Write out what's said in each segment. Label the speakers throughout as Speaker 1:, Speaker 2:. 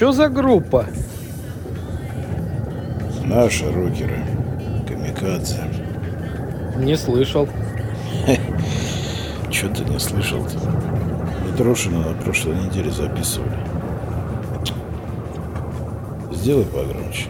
Speaker 1: Что за группа?
Speaker 2: Наши рокеры. Камикадзе.
Speaker 1: Не слышал.
Speaker 2: Че ты не слышал-то? Митрошина на прошлой неделе записывали. Сделай погромче.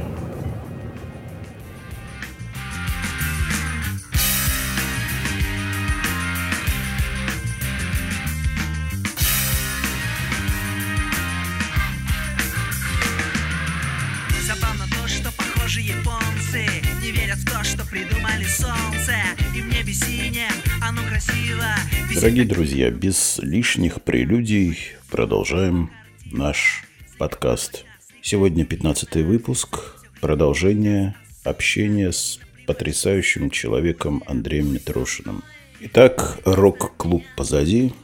Speaker 2: Дорогие друзья, без лишних прелюдий продолжаем наш подкаст. Сегодня 15 выпуск, продолжение общения с потрясающим человеком Андреем Митрошиным. Итак, рок-клуб позади,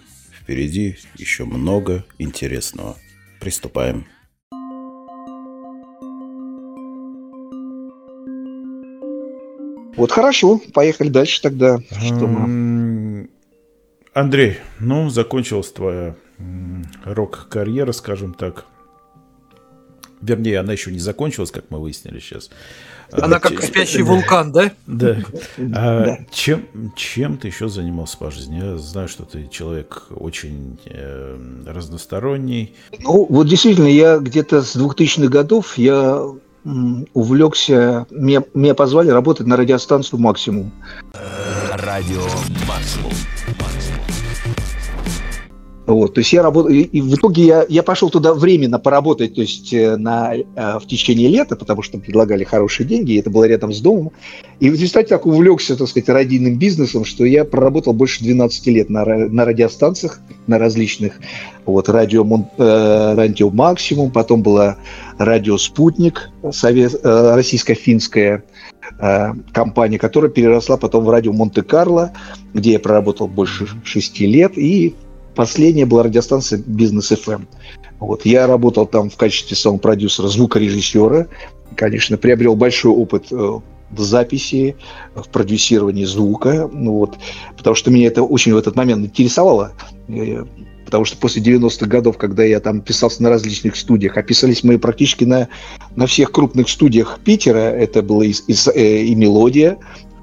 Speaker 2: впереди еще много интересного. Приступаем.
Speaker 3: Вот хорошо, поехали дальше тогда. Что мы?
Speaker 2: Андрей, ну, закончилась твоя рок-карьера, скажем так. Вернее, она еще не закончилась, как мы выяснили сейчас.
Speaker 1: Она
Speaker 2: А,
Speaker 1: как
Speaker 2: че-
Speaker 1: спящий вулкан, да?
Speaker 2: Да. А
Speaker 3: Да.
Speaker 2: чем, чем ты еще занимался по жизни? Я знаю, что ты человек очень э, разносторонний.
Speaker 3: Ну, вот действительно, я где-то с 2000-х годов я увлекся, меня, меня позвали работать на радиостанцию «Максимум».
Speaker 4: Радио Максимум.
Speaker 3: Вот, то есть я работал, и, в итоге я, я пошел туда временно поработать, то есть э, на, э, в течение лета, потому что предлагали хорошие деньги, и это было рядом с домом. И в результате так увлекся, так сказать, радийным бизнесом, что я проработал больше 12 лет на, на радиостанциях, на различных. Вот, радио, Мон- э, радио «Максимум», потом была радио «Спутник», совет, э, российско-финская э, компания, которая переросла потом в радио «Монте-Карло», где я проработал больше шести лет, и Последняя была радиостанция «Бизнес ФМ». Вот. Я работал там в качестве саунд-продюсера, звукорежиссера. Конечно, приобрел большой опыт э, в записи, в продюсировании звука. Ну, вот, потому что меня это очень в этот момент интересовало. Э, Потому что после 90-х годов, когда я там писался на различных студиях, а писались мы практически на, на всех крупных студиях Питера, это было и, и, э, и «Мелодия»,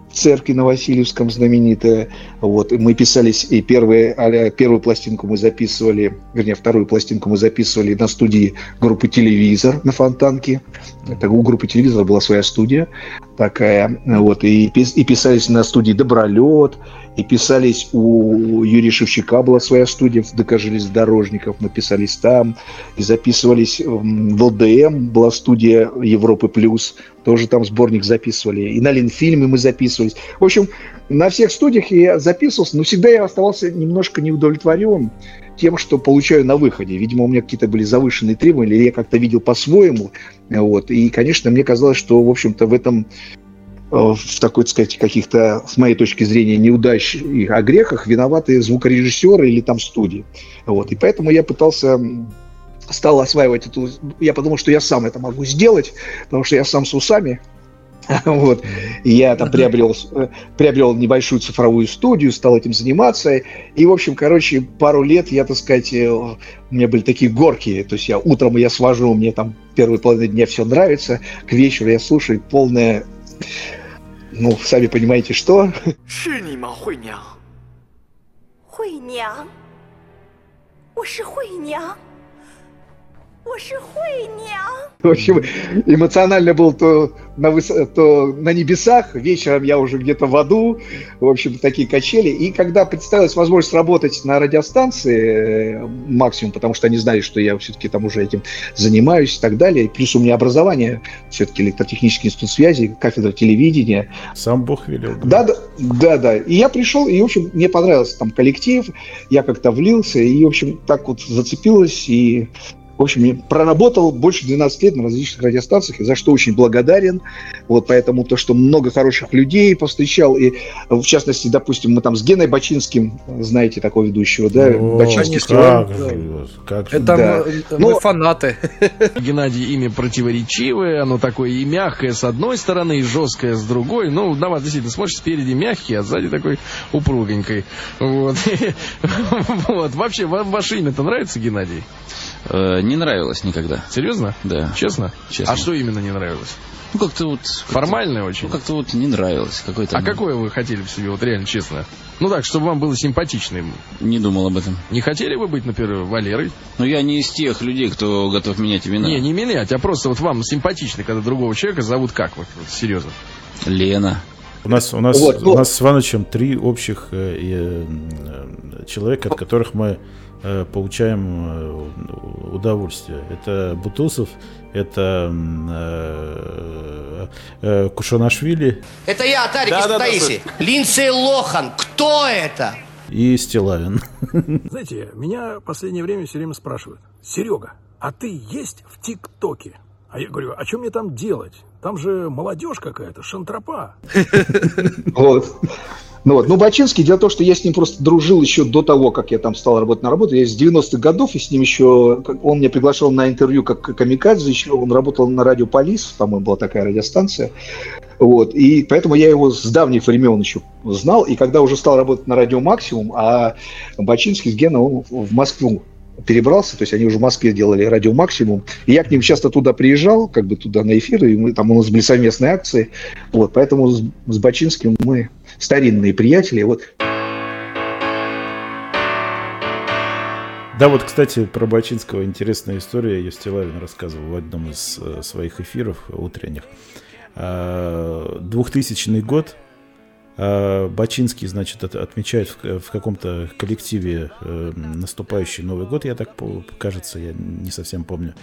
Speaker 3: в церкви на Васильевском знаменитая. Вот. И мы писались, и первые, первую пластинку мы записывали, вернее, вторую пластинку мы записывали на студии группы «Телевизор» на Фонтанке. Это у группы «Телевизор» была своя студия такая. Вот. И, и писались на студии «Добролет», и писались у Юрия Шевчука была своя студия в ДК железнодорожников, мы писались там, и записывались в ЛДМ, была студия Европы Плюс, тоже там сборник записывали, и на Ленфильме мы записывались. В общем, на всех студиях я записывался, но всегда я оставался немножко неудовлетворен тем, что получаю на выходе. Видимо, у меня какие-то были завышенные требования, или я как-то видел по-своему. Вот. И, конечно, мне казалось, что, в общем-то, в этом э, в такой, так сказать, каких-то, с моей точки зрения, неудач и о грехах виноваты звукорежиссеры или там студии. Вот. И поэтому я пытался стал осваивать эту... Я подумал, что я сам это могу сделать, потому что я сам с усами. Вот. Я там приобрел, э, приобрел небольшую цифровую студию, стал этим заниматься. И, в общем, короче, пару лет я, так сказать, э, у меня были такие горки. То есть я утром я свожу, мне там первые половины дня все нравится. К вечеру я слушаю полное, ну, сами понимаете, что.
Speaker 5: 是
Speaker 3: В общем, эмоционально был то на, выс- то на небесах, вечером я уже где-то в аду, в общем, такие качели. И когда представилась возможность работать на радиостанции э, максимум, потому что они знали, что я все-таки там уже этим занимаюсь и так далее, плюс у меня образование, все-таки электротехнический институт связи, кафедра телевидения,
Speaker 2: Сам Бог велел.
Speaker 3: да, да, да, да. И я пришел, и, в общем, мне понравился там коллектив, я как-то влился, и, в общем, так вот зацепилось, и, в общем, я проработал больше 12 лет на различных радиостанциях, и за что очень благодарен. Вот поэтому то, что много хороших людей повстречал, и, в частности, допустим, мы там с Геной Бачинским, знаете такого ведущего, да?
Speaker 2: О,
Speaker 3: Бачинский
Speaker 2: как же, как же.
Speaker 1: Это
Speaker 3: Да.
Speaker 1: мы,
Speaker 3: Ну-
Speaker 1: мы фанаты.
Speaker 4: Геннадий имя противоречивое, оно такое и мягкое с одной стороны, и жесткое с другой. Ну, на вас действительно смотришь спереди мягкий, а сзади такой упругенький. Вот. Вот. Вообще, вам ваше имя-то нравится, Геннадий?
Speaker 6: Э, не нравилось никогда.
Speaker 4: Серьезно?
Speaker 6: Да.
Speaker 4: Честно?
Speaker 6: Честно.
Speaker 4: А что именно не нравилось?
Speaker 6: Ну, как-то вот... как-то-
Speaker 4: Формальное очень?
Speaker 6: Ну, как-то вот не нравилось. Какой-то...
Speaker 4: А
Speaker 6: ну,
Speaker 4: какое вы хотели в себе, вот реально честно? Ну так, чтобы вам было симпатичным.
Speaker 6: Не думал об этом.
Speaker 4: Не хотели бы быть, например, Валерой?
Speaker 6: Но я не из тех людей, кто готов менять имена.
Speaker 4: Не, не менять, а просто вот вам симпатично, когда другого человека зовут как? Вот, вот серьезно.
Speaker 6: Лена.
Speaker 2: У нас, у нас,
Speaker 3: Вот, ну-
Speaker 2: у нас с Ивановичем три общих э, э, э, человека, от которых мы получаем э, удовольствие. Это Бутусов, это э, э, Кушанашвили
Speaker 7: Это я, Тарик из Таиси. Линдсей Лохан. Кто это?
Speaker 2: и Стилавин.
Speaker 8: Знаете, меня в последнее время все время спрашивают, Серега, а ты есть в ТикТоке? А я говорю, а что мне там делать? Там же молодежь какая-то, шантропа.
Speaker 3: Вот. Ну вот, ну Бачинский, дело в том, что я с ним просто дружил еще до того, как я там стал работать на работу. Я с 90-х годов, и с ним еще, он меня приглашал на интервью как камикадзе, еще он работал на радио Полис, по-моему, была такая радиостанция. Вот, и поэтому я его с давних времен еще знал, и когда уже стал работать на радио Максимум, а Бачинский с Геной, он в Москву перебрался, то есть они уже в Москве делали радио Максимум, и я к ним часто туда приезжал, как бы туда на эфиры, и мы, там у нас были совместные акции, вот, поэтому с, с Бачинским мы старинные приятели, вот.
Speaker 2: Да, вот, кстати, про Бачинского интересная история. Ее Стилавин рассказывал в одном из э, своих эфиров утренних. А, 2000 год. А, Бачинский, значит, от- отмечает в, каком-то коллективе э, наступающий Новый год, я так кажется, я не совсем помню.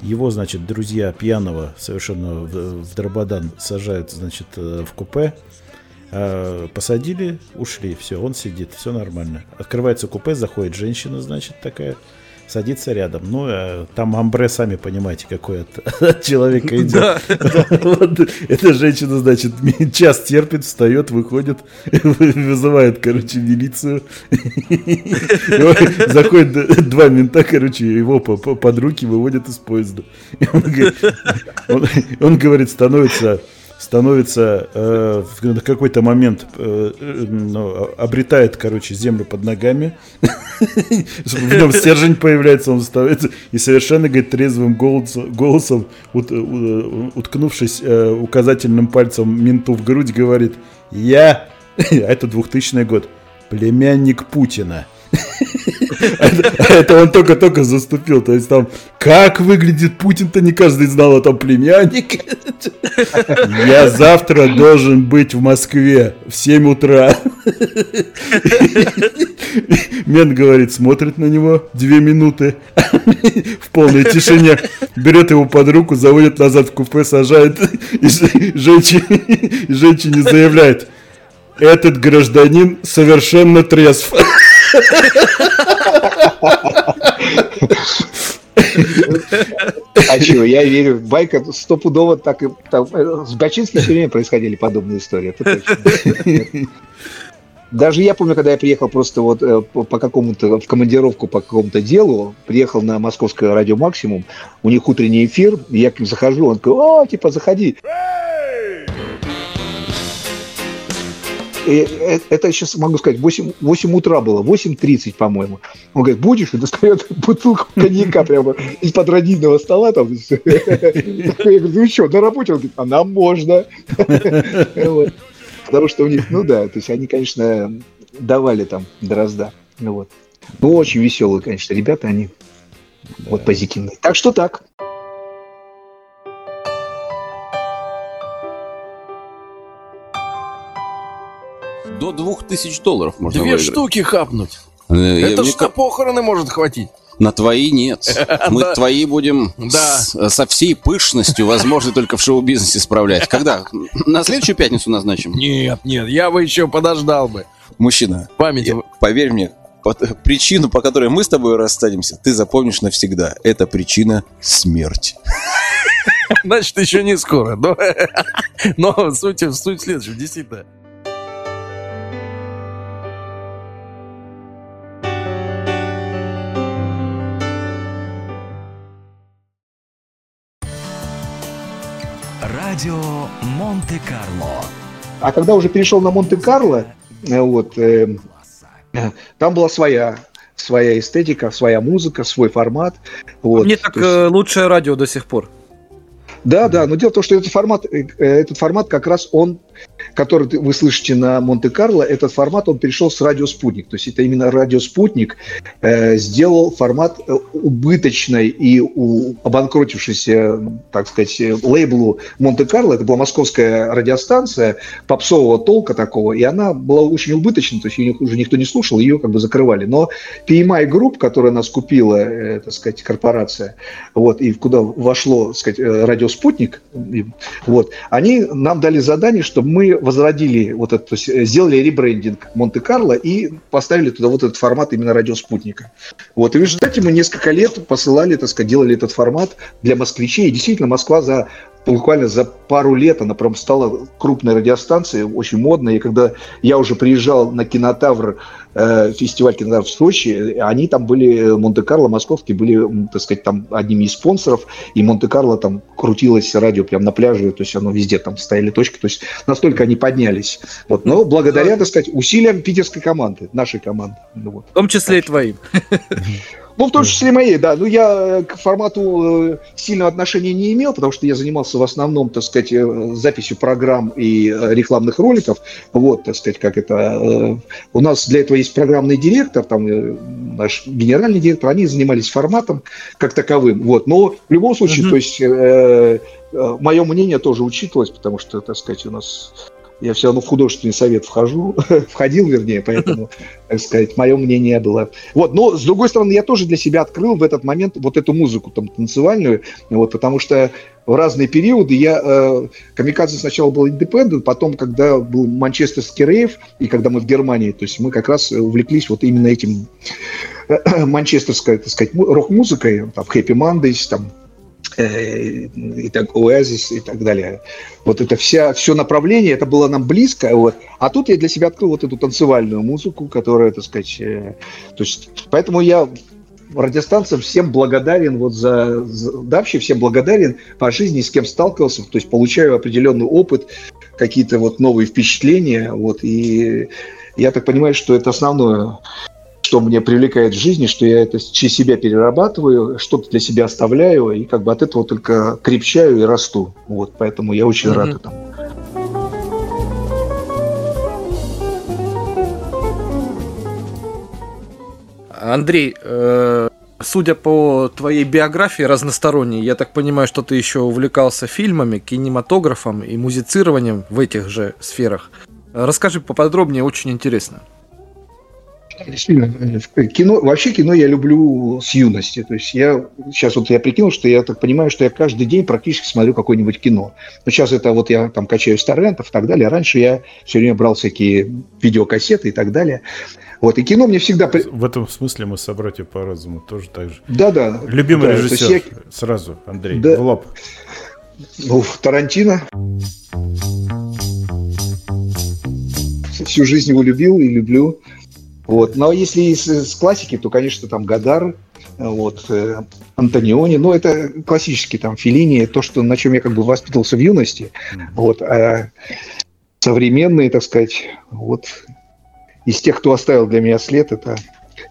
Speaker 2: Его, значит, друзья пьяного совершенно в, в Дрободан сажают, значит, э, в купе. А, Посадили, ушли, все, он сидит, все нормально. Открывается купе, заходит женщина, значит, такая, садится рядом. Ну, а там амбре, сами понимаете, какой от, от человека идет. Эта женщина, значит, час терпит, встает, выходит, вызывает, короче, милицию. Заходит два мента, короче, его по- по- под руки выводят из поезда. Он говорит, становится становится э, в какой-то момент э, э, ну, обретает, короче, землю под ногами, в нем стержень появляется, он становится и совершенно, говорит, трезвым голосом, ут- у- уткнувшись э, указательным пальцем менту в грудь, говорит, я, а это 2000 год, племянник Путина. Это он только-только заступил. То есть там, как выглядит Путин-то не каждый знал, а там племянник. Я завтра должен быть в Москве в 7 утра. Мент говорит, смотрит на него две минуты в полной тишине, берет его под руку, заводит назад в купе, сажает и женщине заявляет, этот гражданин совершенно трезв.
Speaker 3: А чего, я верю, байка стопудово так и... там, э, с Бачинским все время происходили подобные истории. Даже я помню, когда я приехал просто вот э, по, какому-то, в командировку по какому-то делу, приехал на московское радио «Максимум», у них утренний эфир, я к ним захожу, он такой, о, типа, заходи. Это сейчас могу сказать, 8, 8 утра было, 8.30, по-моему. Он говорит, будешь? И достает бутылку коньяка прямо из-под родильного стола. Там. Я говорю, ну что, на работе? Он говорит, а нам можно. Потому что у них, ну да, то есть они, конечно, давали там дрозда. Ну вот. Ну, очень веселые, конечно, ребята, они вот позитивные. Так что так.
Speaker 9: До двух тысяч долларов можно
Speaker 4: Две
Speaker 9: выиграть.
Speaker 4: штуки хапнуть.
Speaker 9: Э, я-
Speaker 4: Это ж на похороны может хватить.
Speaker 9: На твои нет. Мы
Speaker 4: Да.
Speaker 9: твои будем
Speaker 4: Да.
Speaker 9: с- со всей пышностью, возможно, только в шоу-бизнесе справлять. Когда? На следующую пятницу назначим?
Speaker 4: Нет, нет, я бы еще подождал бы.
Speaker 9: Мужчина,
Speaker 4: Память.
Speaker 9: я- поверь мне, по- причину, по которой мы с тобой расстанемся, ты запомнишь навсегда. Это причина смерть.
Speaker 4: Значит, еще не скоро. Но, но суть, суть в следующем, действительно.
Speaker 5: Радио Монте-Карло.
Speaker 3: А когда уже перешел на Монте-Карло, э, вот, э, э, там была своя своя эстетика, своя музыка, свой формат. Вот.
Speaker 1: Мне так
Speaker 3: То есть-
Speaker 1: э, лучшее радио до сих пор.
Speaker 3: Да, да, но дело в том, что этот формат, этот формат как раз он, который вы слышите на Монте-Карло, этот формат, он перешел с радио «Спутник». То есть это именно радио «Спутник» э, сделал формат э, убыточной и у обанкротившейся, так сказать, лейблу Монте-Карло. Это была московская радиостанция попсового толка такого, и она была очень убыточной, то есть ее уже никто не слушал, ее как бы закрывали. Но PMI Group, которая нас купила, э, так сказать, корпорация, вот, и куда вошло, так сказать, э, радио «Спутник», и- вот, они нам дали задание, чтобы мы возродили вот это, то есть э, сделали ребрендинг Монте-Карло и поставили туда вот этот формат именно радио «Спутника». Вот, и в результате мы несколько лет посылали, так сказать, делали этот формат для москвичей, и действительно Москва за буквально за пару лет она прям стала крупной радиостанцией, очень модной. И когда я уже приезжал на кинотавр, э, фестиваль кинотавр в Сочи, они там были, Монте-Карло, московские, были, так сказать, там одними из спонсоров, и Монте-Карло там крутилось радио прямо на пляже, то есть оно везде там стояли точки, то есть настолько они поднялись. Вот. Но благодаря, так сказать, усилиям питерской команды, нашей команды. Ну, вот.
Speaker 1: В том числе и твоим.
Speaker 3: Ну, в том числе моей, да. Ну, я э, к формату э, сильного отношения не имел, потому что я занимался в основном, так сказать, э, записью программ и рекламных роликов. Вот, так сказать, как это... У нас для этого есть программный директор, там наш генеральный директор, они занимались форматом как таковым. Вот. Но в любом случае, то есть, э, мое мнение тоже учитывалось, потому что, так сказать, у нас... Я все равно в художественный совет вхожу, входил, вернее, поэтому, так сказать, мое мнение было. Вот, но с другой стороны, я тоже для себя открыл в этот момент вот эту музыку там танцевальную, вот, потому что в разные периоды я э, камикадзе сначала был индепендент, потом, когда был манчестерский рейв, и когда мы в Германии, то есть мы как раз увлеклись вот именно этим э, манчестерской, так сказать, му- рок-музыкой, там, Happy Mondays, там, э, и так Oasis и так далее. Вот это вся, все направление, это было нам близко. Вот. А тут я для себя открыл вот эту танцевальную музыку, которая, так сказать, э, то есть, поэтому я радиостанциям всем благодарен вот за, за- да, вообще всем благодарен по жизни, с кем сталкивался, то есть получаю определенный опыт, какие-то вот новые впечатления, вот, и я так понимаю, что это основное, что мне привлекает в жизни, что я это через себя перерабатываю, что-то для себя оставляю, и как бы от этого только крепчаю и расту. Вот, поэтому я очень рад
Speaker 1: Мгм.
Speaker 3: этому.
Speaker 1: Андрей, э, судя по твоей биографии разносторонней, я так понимаю, что ты еще увлекался фильмами, кинематографом и музицированием в этих же сферах. Расскажи поподробнее, очень интересно.
Speaker 3: Э, кино, вообще кино я люблю с юности. То есть я сейчас вот я прикинул, что я так понимаю, что я каждый день практически смотрю какое-нибудь кино. Но сейчас это вот я там качаю с торрентов и так далее. Раньше я все время брал всякие видеокассеты и так далее. Вот, и кино мне всегда...
Speaker 2: В этом смысле мы собратья по разуму тоже так же.
Speaker 3: Да-да.
Speaker 2: Любимый
Speaker 3: Да,
Speaker 2: режиссер.
Speaker 3: я-
Speaker 2: Сразу, Андрей,
Speaker 3: Да.
Speaker 2: в лоб.
Speaker 3: Ну, Тарантино. Всю жизнь его любил и люблю. Вот. Но если из, из классики, то, конечно, там Гадар, вот, э, Антониони, ну, это классические там Филини, то, что, на чем я как бы воспитывался в юности. Вот. А современные, так сказать, вот, из тех, кто оставил для меня след, это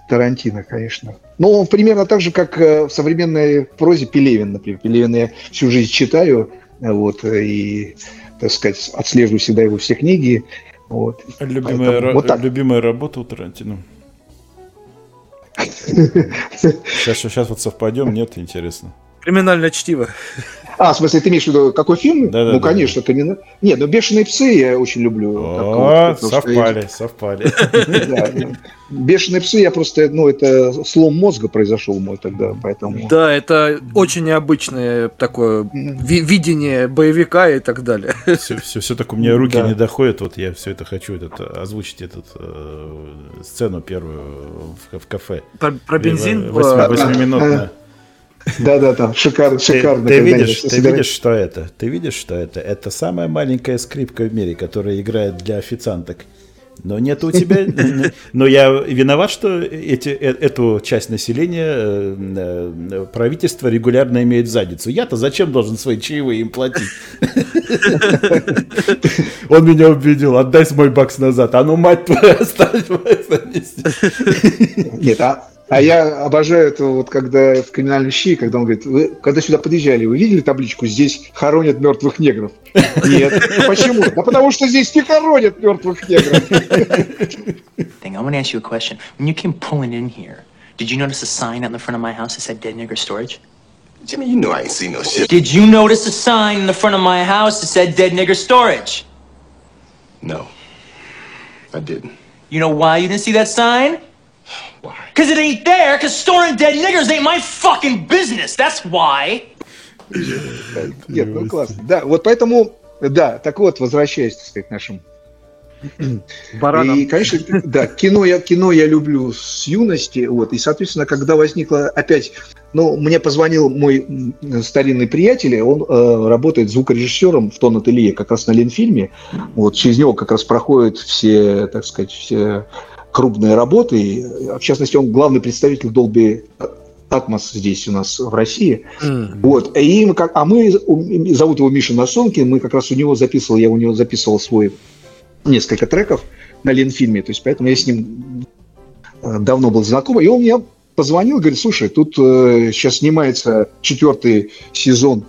Speaker 3: Тарантино, конечно. Ну, примерно так же, как э, в современной прозе Пелевин, например. Пелевина я всю жизнь читаю, э, вот, э, и, так сказать, отслеживаю всегда его все книги. Вот.
Speaker 2: Любимая,
Speaker 3: Поэтому
Speaker 2: ра-
Speaker 3: вот так.
Speaker 2: любимая работа у Тарантино. Сейчас, сейчас вот совпадем, нет, интересно.
Speaker 1: Криминальное чтиво.
Speaker 3: А, в смысле, ты имеешь в виду, какой фильм?
Speaker 2: Да-да-да.
Speaker 3: ну, конечно, криминал. Нет, ну «Бешеные псы» я очень люблю. Так вот,
Speaker 2: О, совпали, совпали.
Speaker 3: Да, да. «Бешеные псы» я просто, ну, это слом мозга произошел мой тогда, поэтому...
Speaker 1: Да, это очень необычное такое ви- видение боевика и так далее.
Speaker 2: Все, все, все так у меня руки
Speaker 3: Да.
Speaker 2: не доходят. Вот я все это хочу этот, озвучить этот э, сцену первую в, в кафе.
Speaker 1: Про, про бензин?
Speaker 2: Восьми-
Speaker 1: э,
Speaker 2: Восьмиминутная.
Speaker 3: Да-да-да, шикарно,
Speaker 2: Ты,
Speaker 3: шикарно.
Speaker 2: ты
Speaker 3: когда
Speaker 2: видишь, ты видишь, что это? Ты видишь, что это? Это самая маленькая скрипка в мире, которая играет для официанток. Но нет у тебя... Но я виноват, что эти, э- эту часть населения э, э, правительство регулярно имеет в задницу. Я-то зачем должен свои чаевые им платить? Он меня убедил, отдай мой бакс назад. А ну, мать твою, оставь.
Speaker 3: Нет, а, А я обожаю это вот когда в криминальном щи, когда он говорит, вы когда сюда подъезжали, вы видели табличку «Здесь хоронят мертвых негров»? Нет. Почему? Да потому что здесь не хоронят мертвых негров.
Speaker 10: Thing, I want to ask you a question. When you came pulling in here, did you notice a sign out in the front of my house that said dead nigger storage?
Speaker 11: Jimmy, you know I ain't seen no shit.
Speaker 10: Did you notice a sign in the front of my house that said dead nigger storage?
Speaker 11: No, I didn't.
Speaker 10: You know why you didn't see that sign? Why? Because it ain't there, because storing dead niggers ain't my fucking business. That's why.
Speaker 3: Нет, ну классно. Да, вот поэтому, да, так вот, возвращаясь, так сказать, к нашим
Speaker 1: Баранам.
Speaker 3: И, конечно, да, кино я, кино я люблю с юности, вот, и, соответственно, когда возникла опять, ну, мне позвонил мой старинный приятель, он э, работает звукорежиссером в тон-ателье, как раз на Ленфильме, вот, через него как раз проходят все, так сказать, все крупные работы, и, в частности, он главный представитель Dolby Atmos здесь у нас в России. Вот. И мы как, а мы, зовут его Миша Насонкин, мы как раз у него записывал, я у него записывал свой несколько треков на Ленфильме, то есть поэтому я с ним э, давно был знаком, и он мне позвонил, говорит, слушай, тут э, сейчас снимается четвертый сезон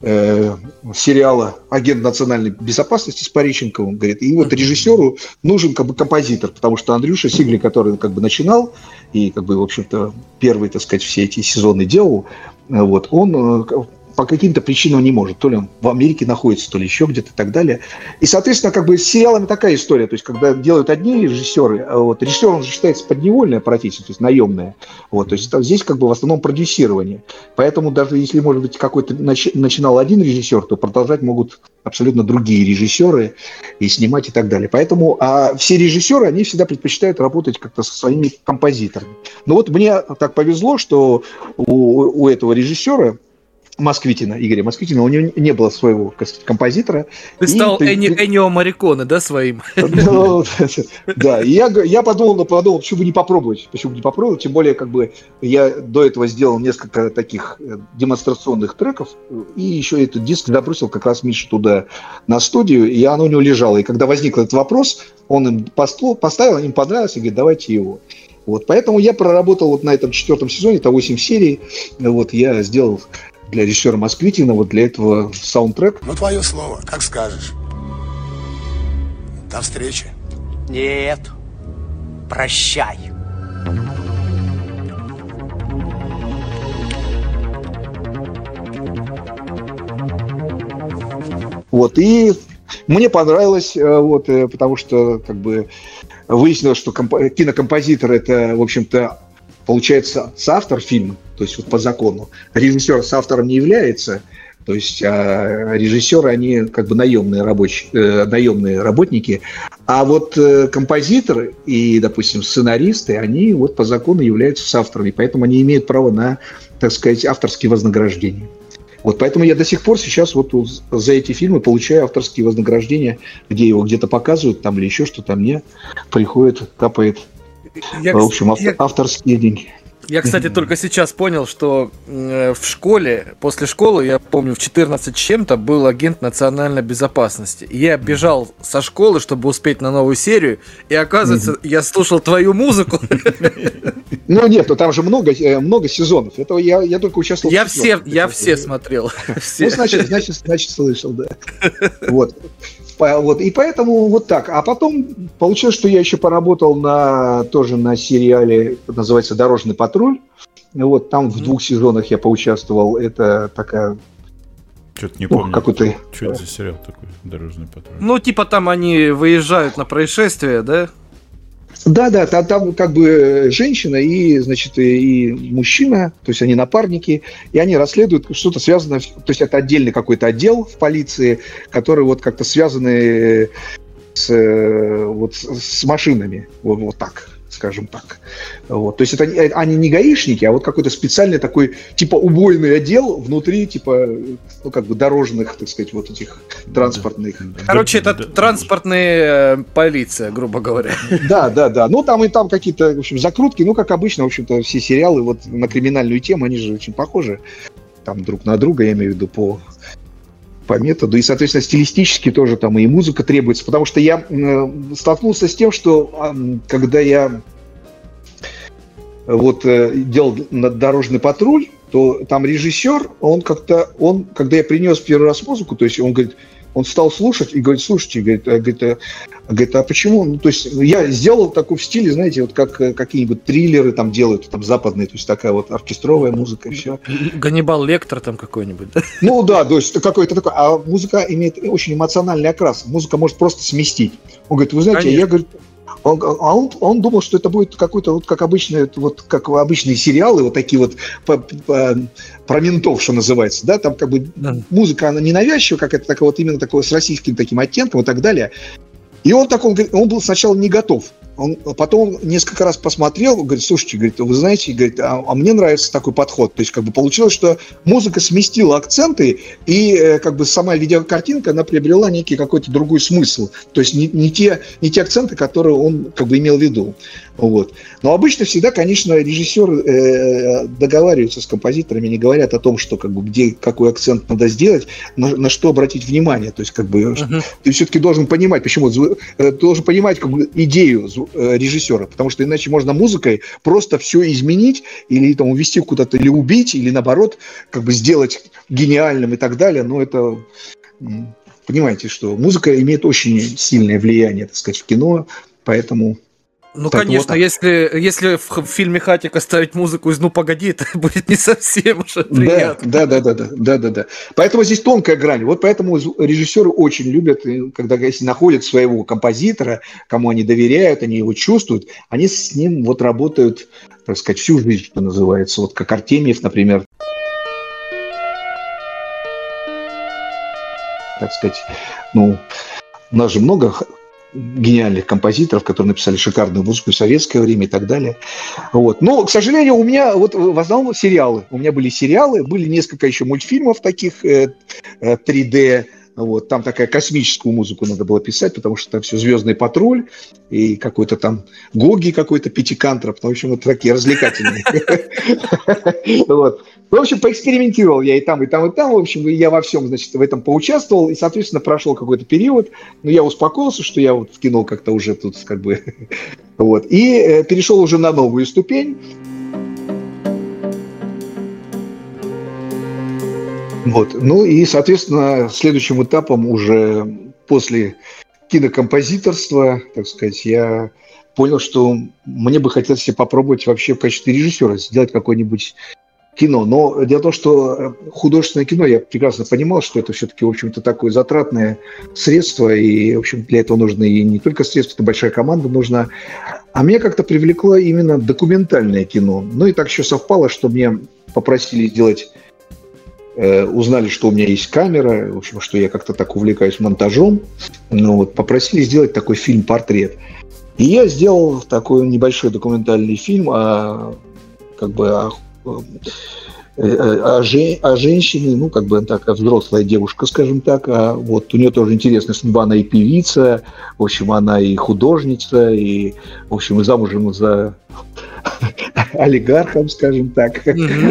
Speaker 3: э, сериала «Агент национальной безопасности» с Пореченковым, говорит, и вот режиссеру нужен как бы композитор, потому что Андрюша Сигли, который как бы начинал, и как бы, в общем-то, первый, так сказать, все эти сезоны делал, э, вот, он э, по каким-то причинам не может. То ли он в Америке находится, то ли еще где-то и так далее. И, соответственно, как бы с сериалами такая история. То есть, когда делают одни режиссеры, а вот, режиссер, он же считается подневольная профессия, то есть наемная. Вот, то есть, там здесь как бы в основном продюсирование. Поэтому даже если, может быть, какой-то нач- начинал один режиссер, то продолжать могут абсолютно другие режиссеры и снимать и так далее. Поэтому а все режиссеры, они всегда предпочитают работать как-то со своими композиторами. Но вот мне так повезло, что у, у этого режиссера, Москвитина, Игоря Москвитина, у него не было своего композитора.
Speaker 1: Ты
Speaker 3: И
Speaker 1: стал
Speaker 3: ты-
Speaker 1: Энни, Эннио Мариконе, да, своим?
Speaker 3: Да, я, я подумал, ну, подумал, почему бы не попробовать, почему бы не попробовать, тем более, как бы, я до этого сделал несколько таких э, демонстрационных треков, и еще этот диск забросил как раз Миша туда на студию, и оно у него лежало, и когда возник этот вопрос, он им поставил, им понравилось, и говорит, давайте его. Вот, поэтому я проработал вот на этом четвертом сезоне, это 8 серий, вот, я сделал для режиссера Москвитина вот для этого саундтрек,
Speaker 11: Ну, твое слово, как скажешь. До встречи.
Speaker 10: Нет. Прощай.
Speaker 3: Вот, и мне понравилось, э, вот, э, потому что, как бы, выяснилось, что компо- кинокомпозитор это, в общем-то, получается, соавтор фильма, то есть вот по закону. Режиссер с автором не является, то есть а режиссеры, они как бы наемные, рабочие, э, наемные работники, а вот э, композиторы и, допустим, сценаристы, они вот по закону являются соавторами, поэтому они имеют право на, так сказать, авторские вознаграждения. Вот поэтому я до сих пор сейчас вот за эти фильмы получаю авторские вознаграждения, где его где-то показывают, там или еще что-то, мне приходит, капает,
Speaker 1: Я,
Speaker 3: в общем, ав-
Speaker 1: я-
Speaker 3: авторские деньги.
Speaker 1: Я, кстати, только сейчас понял, что э, в школе, после школы, я помню, в 14 с чем-то был агент национальной безопасности. И я бежал со школы, чтобы успеть на новую серию, и оказывается, я слушал твою музыку.
Speaker 3: Ну нет, ну там же много, э, много сезонов. Это я, я только участвовал.
Speaker 1: Я
Speaker 3: в
Speaker 1: все, я все смотрел. Все.
Speaker 3: Ну, значит, значит, значит, слышал, да. Вот. Вот. И поэтому вот так. А потом получилось, что я еще поработал на, тоже на сериале, называется «Дорожный патруль». Вот там в двух сезонах я поучаствовал. Это такая,
Speaker 2: Что-то не помню.
Speaker 3: какой-то...
Speaker 2: Что это за сериал такой? Дорожный патруль.
Speaker 1: Ну, типа там они выезжают на происшествие, да?
Speaker 3: Да, да, там, там как бы женщина и, значит, и, и мужчина, то есть они напарники, и они расследуют что-то связанное, то есть это отдельный какой-то отдел в полиции, который вот как-то связаны с, э, вот, с с машинами, вот, вот так, скажем так. Вот. То есть это они- не гаишники, а вот какой-то специальный такой, типа, убойный отдел внутри, типа, ну, как бы дорожных, так сказать, вот этих транспортных.
Speaker 1: Короче, это транспортная э, полиция, грубо говоря.
Speaker 3: Да, да, да. Ну, там и там какие-то, в общем, закрутки. Ну, как обычно, в общем-то, все сериалы вот на криминальную тему, они же очень похожи там друг на друга, я имею в виду, по, по методу. И, соответственно, стилистически тоже там и музыка требуется. Потому что я э, столкнулся с тем, что когда я вот э, делал дорожный патруль, то там режиссер, он как-то, он, когда я принес первый раз музыку, то есть он говорит, он стал слушать и говорит, слушайте, говорит, а, говорит, а, говорит, а почему? Ну, то есть я сделал такой в стиле, знаете, вот как э, какие-нибудь триллеры там делают, там западные, то есть такая вот оркестровая музыка и все.
Speaker 1: Ганнибал Лектор там какой-нибудь. да?
Speaker 3: Ну да, то есть какой-то такой. А музыка имеет очень эмоциональный окрас. Музыка может просто сместить. Он говорит, вы знаете,
Speaker 1: Конечно.
Speaker 3: я говорю, он, а он, он думал, что это будет какой-то вот как обычные, вот как обычные сериалы, вот такие вот по- по- про ментов, что называется, да, там как бы музыка, она ненавязчивая, как это такая вот именно такое с российским таким оттенком и так далее. И он так, он, он был сначала не готов. Он, потом он несколько раз посмотрел, говорит, слушайте, говорит, вы знаете, говорит, а, а мне нравится такой подход. То есть как бы получилось, что музыка сместила акценты, и э, как бы сама видеокартинка, она приобрела некий какой-то другой смысл. То есть не, не те, не те акценты, которые он как бы имел в виду. Вот. Но обычно всегда, конечно, режиссеры э, договариваются с композиторами, не говорят о том, что как бы где какой акцент надо сделать, на, на что обратить внимание. То есть как бы ты все-таки должен понимать, почему э, ты должен понимать как бы идею э, режиссера, потому что иначе можно музыкой просто все изменить или там увести куда-то или убить или наоборот как бы сделать гениальным и так далее. Но это понимаете, что музыка имеет очень сильное влияние, так сказать, в кино, поэтому
Speaker 1: Ну,
Speaker 3: Так,
Speaker 1: конечно,
Speaker 3: вот
Speaker 1: если, если в, фильме Хатик оставить музыку из «Ну, погоди», это будет не совсем уже
Speaker 3: Да,
Speaker 1: приятно.
Speaker 3: да, да, да, да, да, да, да. Поэтому здесь тонкая грань. Вот поэтому режиссеры очень любят, и когда если находят своего композитора, кому они доверяют, они его чувствуют, они с ним вот работают, так сказать, всю жизнь, что называется. Вот как Артемьев, например. Так сказать, ну, у нас же много гениальных композиторов, которые написали шикарную музыку в советское время и так далее. Вот. Но, к сожалению, у меня вот в основном сериалы. У меня были сериалы, были несколько еще мультфильмов таких э, э, 3D. Вот, там такая космическую музыку надо было писать, потому что там все «Звездный патруль» и какой-то там Гоги какой-то, Пятикантроп. Ну, в общем, вот такие развлекательные. Вот. В общем, поэкспериментировал я и там, и там, и там. В общем, я во всем, значит, в этом поучаствовал. И, соответственно, прошел какой-то период. Но я успокоился, что я вот в кино как-то уже тут как бы... Вот. И э, перешел уже на новую ступень. Вот. Ну и, соответственно, следующим этапом уже после кинокомпозиторства, так сказать, я понял, что мне бы хотелось себе попробовать вообще в качестве режиссера сделать какое-нибудь кино. Но дело в том, что э, художественное кино, я прекрасно понимал, что это все-таки, в общем-то, такое затратное средство, и, в общем, для этого нужны и не только средства, это большая команда нужна. А меня как-то привлекло именно документальное кино. Ну и так еще совпало, что мне попросили сделать узнали, что у меня есть камера, в общем, что я как-то так увлекаюсь монтажом, ну, вот, попросили сделать такой фильм-портрет. И я сделал такой небольшой документальный фильм о, как бы, о, э, о, жен- о женщине, ну, как бы такая взрослая девушка, скажем так, а вот у нее тоже интересная судьба, она и певица, в общем, она и художница, и, в общем, и замужем за олигархом, скажем так.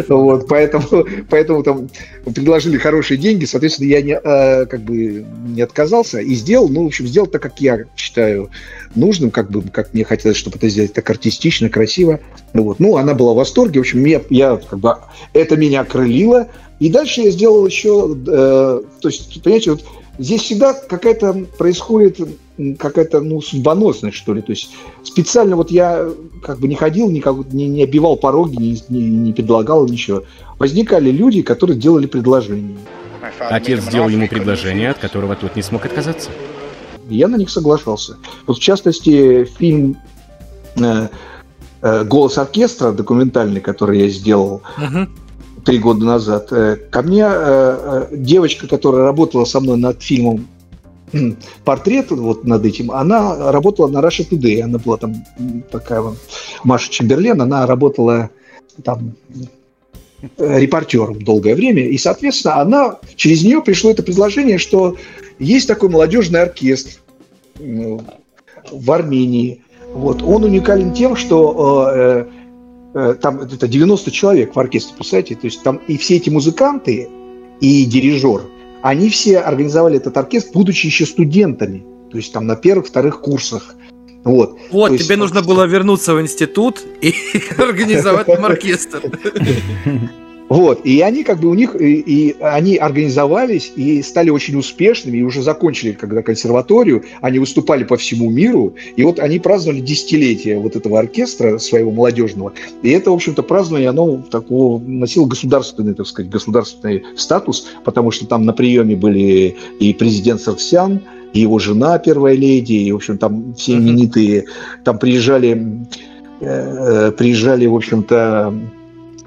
Speaker 3: Вот, поэтому, поэтому там предложили хорошие деньги, соответственно, я не, э, как бы не отказался и сделал, ну, в общем, сделал так, как я считаю нужным, как бы, как мне хотелось, чтобы это сделать так артистично, красиво. Ну, Вот. Ну, она была в восторге, в общем, я, я как бы, это меня окрылило. И дальше я сделал еще, э, то есть, понимаете, вот здесь всегда какая-то происходит какая-то, ну, судьбоносность, что ли. То есть специально вот я как бы не ходил, никак, не, не обивал пороги, не, не, не предлагал ничего. Возникали люди, которые делали предложения.
Speaker 12: Отец сделал ему предложение, от которого тот не смог отказаться.
Speaker 3: Я на них соглашался. Вот в частности, фильм э, э, «Голос оркестра» документальный, который я сделал три года назад, э, ко мне э, э, девочка, которая работала со мной над фильмом «Портрет», вот над этим, она работала на Russia Today. Она была там такая вот Маша Чемберлен, она работала там э, репортером долгое время. И, соответственно, она, через нее пришло это предложение, что есть такой молодежный оркестр э, в Армении. Вот. Он уникален тем, что э, э, там это 90 человек в оркестре, представляете? То есть там и все эти музыканты, и дирижер, они все организовали этот оркестр, будучи еще студентами. То есть там на первых, вторых курсах. Вот.
Speaker 1: Вот,
Speaker 3: То есть-
Speaker 1: тебе нужно было вернуться в институт и организовать там оркестр.
Speaker 3: Вот, и они как бы у них, и, и они организовались и стали очень успешными, и уже закончили когда консерваторию, они выступали по всему миру, и вот они праздновали десятилетие вот этого оркестра своего молодежного, и это, в общем-то, празднование, оно такого носило государственный, так сказать, государственный статус, потому что там на приеме были и президент Сарксян, и его жена, первая леди, и, в общем, там все именитые, там приезжали, э, приезжали, в общем-то,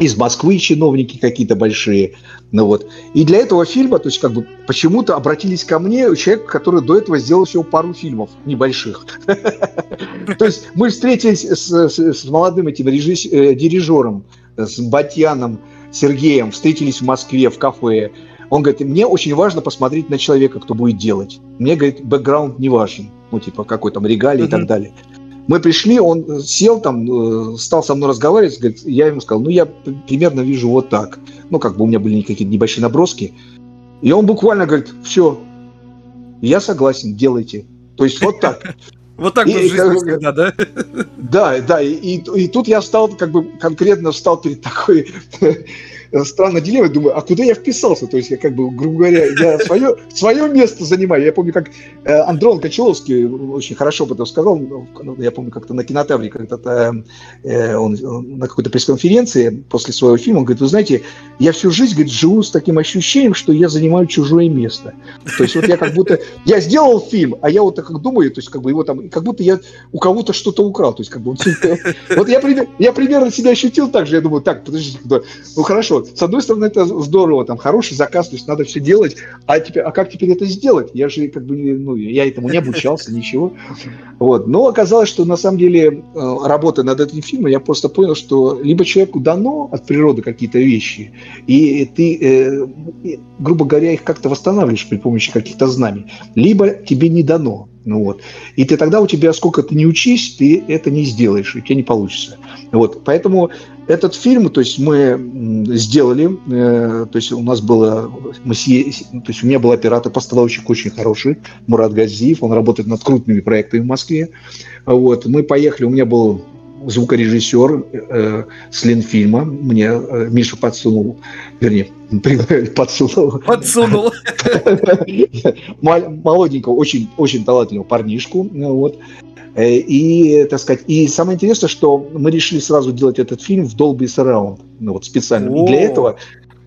Speaker 3: из Москвы чиновники какие-то большие. Ну вот. И для этого фильма, то есть как бы почему-то обратились ко мне человек, который до этого сделал всего пару фильмов небольших. То есть мы встретились с, молодым этим э, дирижером, с Батьяном Сергеем, встретились в Москве в кафе. Он говорит, мне очень важно посмотреть на человека, кто будет делать. Мне, говорит, бэкграунд не важен. Ну, типа, какой там регалий и так далее. Мы пришли, он сел там, э, стал со мной разговаривать, говорит, я ему сказал, ну, я примерно вижу вот так. Ну, как бы у меня были какие-то небольшие наброски. И он буквально говорит, все, я согласен, делайте. То есть вот так.
Speaker 1: Вот так
Speaker 3: И-
Speaker 1: вот
Speaker 3: как бы-
Speaker 1: всегда, да?
Speaker 3: Да, да, и, и- и тут я встал, как бы конкретно встал перед такой странной дилеммой, думаю, а куда я вписался? То есть я как бы, грубо говоря, я свое, свое место занимаю. Я помню, как э, Андрон Кочеловский очень хорошо об этом сказал, ну, я помню, как-то на кинотавре, когда-то э, он э, на какой-то пресс-конференции после своего фильма, он говорит, вы знаете, я всю жизнь, говорит, живу с таким ощущением, что я занимаю чужое место. То есть вот я как будто, я сделал фильм, а я вот так как думаю, то есть как бы его там, как будто я у кого-то что-то украл. То есть как бы вот, вот я, я примерно себя ощутил так же, я думаю, так, подождите, да, ну хорошо, с одной стороны это здорово, там хороший заказ, то есть надо все делать, а, теперь, а как теперь это сделать? Я же как бы, ну, я этому не обучался, ничего. Вот. Но оказалось, что на самом деле, э, работая над этим фильмом, я просто понял, что либо человеку дано от природы какие-то вещи, и ты, э, грубо говоря, их как-то восстанавливаешь при помощи каких-то знаний, либо тебе не дано. Ну вот. И ты тогда у тебя, сколько ты не учись, ты это не сделаешь, у тебя не получится. Вот. Поэтому этот фильм, то есть мы сделали, э, то есть у нас было, мы съе- то есть у меня был оператор-постановщик очень хороший, Мурат Газиев, он работает над крупными проектами в Москве. Вот. Мы поехали, у меня был звукорежиссер э, с Ленфильма, мне э, Миша подсунул, вернее, подсунул.
Speaker 1: Подсунул.
Speaker 3: Молоденького, очень, очень талантливого парнишку. ну Вот. Э, И, так сказать, и самое интересное, что мы решили сразу делать этот фильм в Dolby Surround, ну вот специально. И для
Speaker 1: О.
Speaker 3: этого,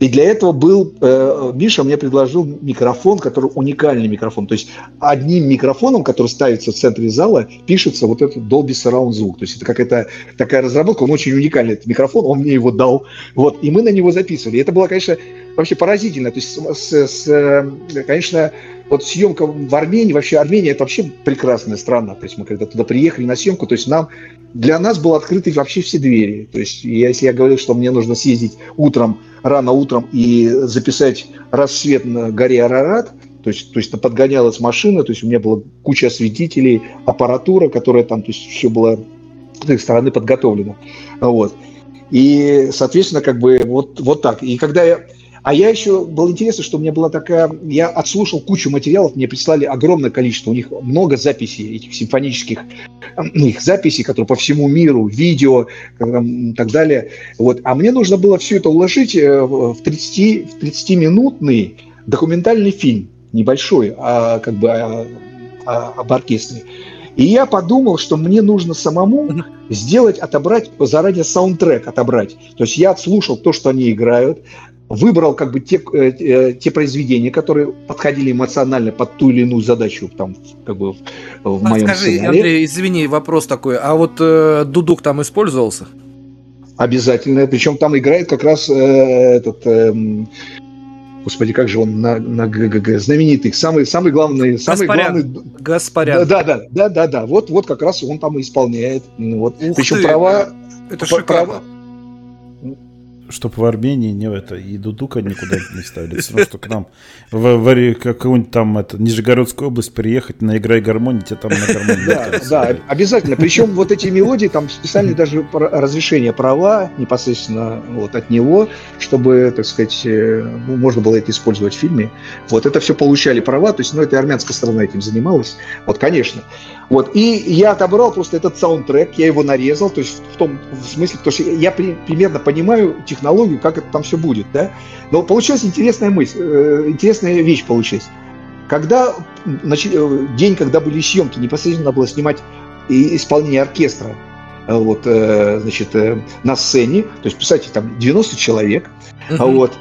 Speaker 3: и для этого был, э, Миша мне предложил микрофон, который уникальный микрофон. То есть одним микрофоном, который ставится в центре зала, пишется вот этот Dolby Surround звук. То есть это какая-то такая разработка, он очень уникальный, этот микрофон, он мне его дал. Вот, и мы на него записывали. Это было, конечно, вообще поразительно. То есть, с- с- э, конечно, вот съемка в Армении, вообще Армения это вообще прекрасная страна. То есть мы когда туда приехали на съемку, то есть нам, для нас были открыты вообще все двери. То есть я- если я говорил, что мне нужно съездить утром, рано утром и записать рассвет на горе Арарат, то есть, то есть подгонялась машина, то есть у меня была куча осветителей, аппаратура, которая там, то есть все было с их стороны подготовлено. Вот. И, соответственно, как бы вот, вот так. И когда я... А я еще, было интересно, что у меня была такая... Я отслушал кучу материалов, мне прислали огромное количество. У них много записей, этих симфонических ну, их записей, которые по всему миру, видео и так далее. Вот. А мне нужно было все это уложить э, в 30, в 30-минутный документальный фильм. Небольшой, а как бы а, а, об оркестре. И я подумал, что мне нужно самому сделать, отобрать, заранее саундтрек отобрать. То есть я отслушал то, что они играют, выбрал как бы те, э, э, те произведения, которые подходили эмоционально под ту или иную задачу там, как бы в, в моем
Speaker 1: Скажи,
Speaker 3: сценарии.
Speaker 1: Андрей, извини, вопрос такой. А вот э, дудук там использовался?
Speaker 3: Обязательно. Причем там играет как раз э, этот... эм, Господи, как же он на, на ГГГ, знаменитый, самый, самый главный, самый
Speaker 1: Гаспарян.
Speaker 3: главный
Speaker 1: Гаспарян.
Speaker 3: Да, да, да, да, да. Вот, вот как раз он там и исполняет. Вот.
Speaker 1: Ух
Speaker 3: Причем
Speaker 1: ты,
Speaker 3: права.
Speaker 1: Это шикарно.
Speaker 2: Чтоб в Армении не это, и Дудука никуда не ставили. Все равно, что к нам в, в какую-нибудь там это, Нижегородскую область приехать, наиграй гармонии, тебе там на гармонии.
Speaker 3: Да, да, обязательно. Причем вот эти мелодии, там специальные даже разрешения права непосредственно вот от него, чтобы, так сказать, э, ну, можно было это использовать в фильме. Вот это все получали права, то есть, ну, это и армянская сторона этим занималась. Вот, конечно. Вот, и я отобрал просто этот саундтрек, я его нарезал, то есть в том в смысле, потому что я при- примерно понимаю технологию, как это там все будет, да. Но получилась интересная мысль, э, интересная вещь получилась. Когда э, день, когда были съемки, непосредственно надо было снимать и исполнение оркестра, э, вот, значит, на сцене, то есть, представьте, там 90 человек, а вот,